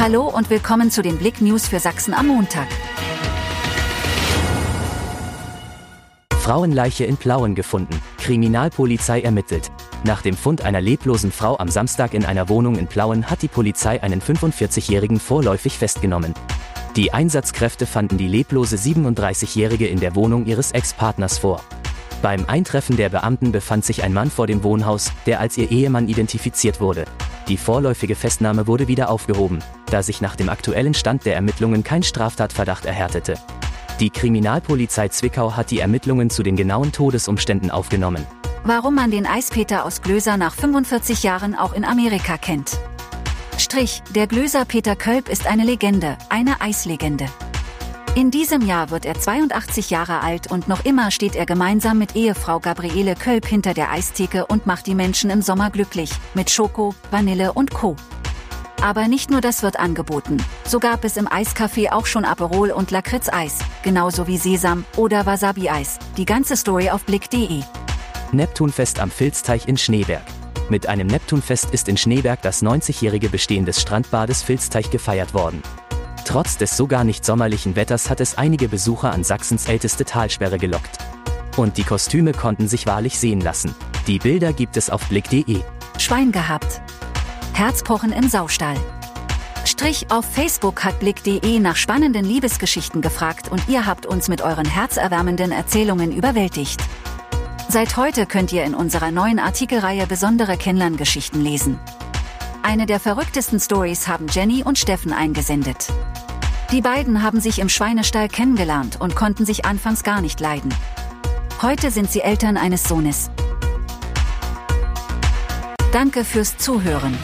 Hallo und willkommen zu den Blick News für Sachsen am Montag. Frauenleiche in Plauen gefunden. Kriminalpolizei ermittelt. Nach dem Fund einer leblosen Frau am Samstag in einer Wohnung in Plauen hat die Polizei einen 45-Jährigen vorläufig festgenommen. Die Einsatzkräfte fanden die leblose 37-Jährige in der Wohnung ihres Ex-Partners vor. Beim Eintreffen der Beamten befand sich ein Mann vor dem Wohnhaus, der als ihr Ehemann identifiziert wurde. Die vorläufige Festnahme wurde wieder aufgehoben, da sich nach dem aktuellen Stand der Ermittlungen kein Straftatverdacht erhärtete. Die Kriminalpolizei Zwickau hat die Ermittlungen zu den genauen Todesumständen aufgenommen. Warum man den Eispeter aus Glöser nach 45 Jahren auch in Amerika kennt. Strich, der Glöser Peter Kölb ist eine Legende, eine Eislegende. In diesem Jahr wird er 82 Jahre alt und noch immer steht er gemeinsam mit Ehefrau Gabriele Kölb hinter der Eistheke und macht die Menschen im Sommer glücklich, mit Schoko, Vanille und Co. Aber nicht nur das wird angeboten. So gab es im Eiscafé auch schon Aperol und Lakritz-Eis, genauso wie Sesam- oder Wasabi-Eis. Die ganze Story auf blick.de. Neptunfest am Filzteich in Schneeberg. Mit einem Neptunfest ist in Schneeberg das 90-jährige Bestehen des Strandbades Filzteich gefeiert worden. Trotz des sogar nicht sommerlichen Wetters hat es einige Besucher an Sachsens älteste Talsperre gelockt. Und die Kostüme konnten sich wahrlich sehen lassen. Die Bilder gibt es auf blick.de. Schwein gehabt. Herzpochen im Saustall. Strich auf Facebook hat blick.de nach spannenden Liebesgeschichten gefragt und ihr habt uns mit euren herzerwärmenden Erzählungen überwältigt. Seit heute könnt ihr in unserer neuen Artikelreihe besondere Kennenlerngeschichten lesen. Eine der verrücktesten Stories haben Jenny und Steffen eingesendet. Die beiden haben sich im Schweinestall kennengelernt und konnten sich anfangs gar nicht leiden. Heute sind sie Eltern eines Sohnes. Danke fürs Zuhören.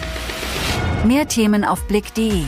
Mehr Themen auf blick.de